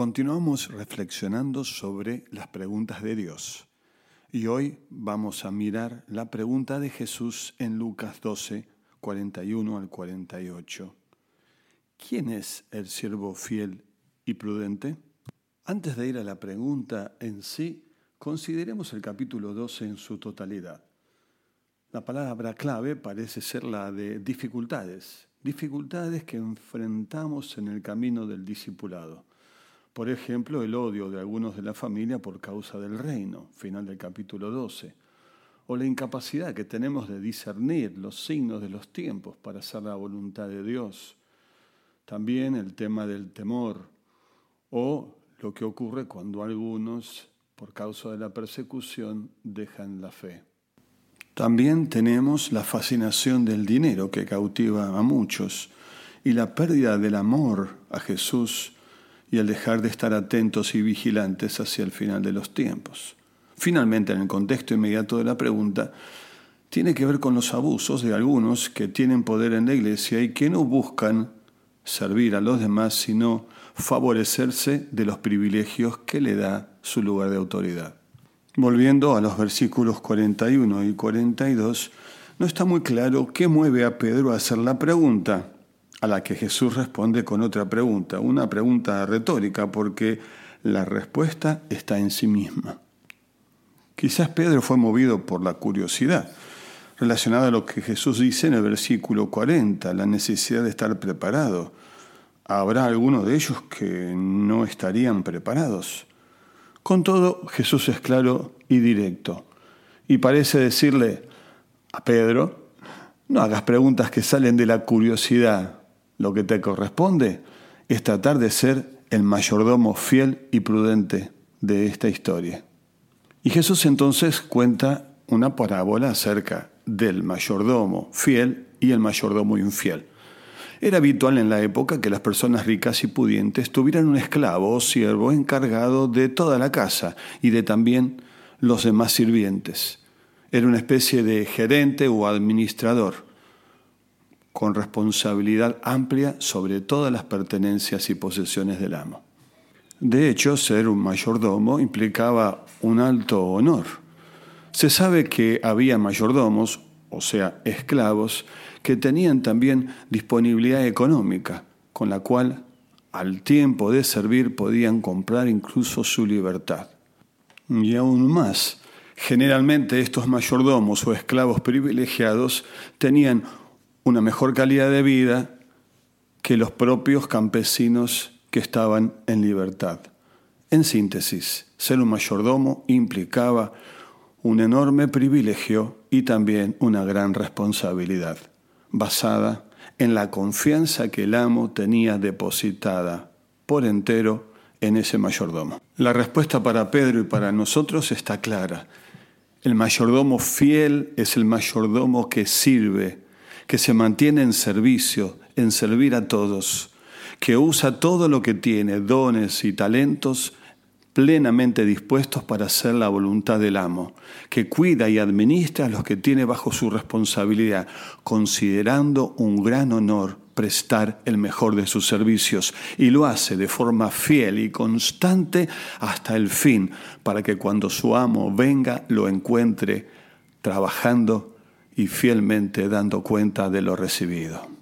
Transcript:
Continuamos reflexionando sobre las preguntas de Dios. Y hoy vamos a mirar la pregunta de Jesús en Lucas 12, 41 al 48. ¿Quién es el siervo fiel y prudente? Antes de ir a la pregunta en sí, consideremos el capítulo 12 en su totalidad. La palabra clave parece ser la de dificultades, dificultades que enfrentamos en el camino del discipulado. Por ejemplo, el odio de algunos de la familia por causa del reino, final del capítulo 12, o la incapacidad que tenemos de discernir los signos de los tiempos para hacer la voluntad de Dios. También el tema del temor, o lo que ocurre cuando algunos, por causa de la persecución, dejan la fe. También tenemos la fascinación del dinero que cautiva a muchos y la pérdida del amor a Jesús y el dejar de estar atentos y vigilantes hacia el final de los tiempos. Finalmente, en el contexto inmediato de la pregunta, tiene que ver con los abusos de algunos que tienen poder en la iglesia y que no buscan servir a los demás, sino favorecerse de los privilegios que le da su lugar de autoridad. Volviendo a los versículos 41 y 42, no está muy claro qué mueve a Pedro a hacer la pregunta a la que Jesús responde con otra pregunta, una pregunta retórica, porque la respuesta está en sí misma. Quizás Pedro fue movido por la curiosidad, relacionada a lo que Jesús dice en el versículo 40, la necesidad de estar preparado. ¿Habrá alguno de ellos que no estarían preparados? Con todo, Jesús es claro y directo, y parece decirle a Pedro, no hagas preguntas que salen de la curiosidad, lo que te corresponde es tratar de ser el mayordomo fiel y prudente de esta historia. Y Jesús entonces cuenta una parábola acerca del mayordomo fiel y el mayordomo infiel. Era habitual en la época que las personas ricas y pudientes tuvieran un esclavo o siervo encargado de toda la casa y de también los demás sirvientes. Era una especie de gerente o administrador con responsabilidad amplia sobre todas las pertenencias y posesiones del amo. De hecho, ser un mayordomo implicaba un alto honor. Se sabe que había mayordomos, o sea, esclavos, que tenían también disponibilidad económica, con la cual al tiempo de servir podían comprar incluso su libertad. Y aún más, generalmente estos mayordomos o esclavos privilegiados tenían una mejor calidad de vida que los propios campesinos que estaban en libertad. En síntesis, ser un mayordomo implicaba un enorme privilegio y también una gran responsabilidad, basada en la confianza que el amo tenía depositada por entero en ese mayordomo. La respuesta para Pedro y para nosotros está clara. El mayordomo fiel es el mayordomo que sirve, que se mantiene en servicio, en servir a todos, que usa todo lo que tiene, dones y talentos, plenamente dispuestos para hacer la voluntad del amo, que cuida y administra a los que tiene bajo su responsabilidad, considerando un gran honor prestar el mejor de sus servicios y lo hace de forma fiel y constante hasta el fin, para que cuando su amo venga lo encuentre trabajando y fielmente dando cuenta de lo recibido.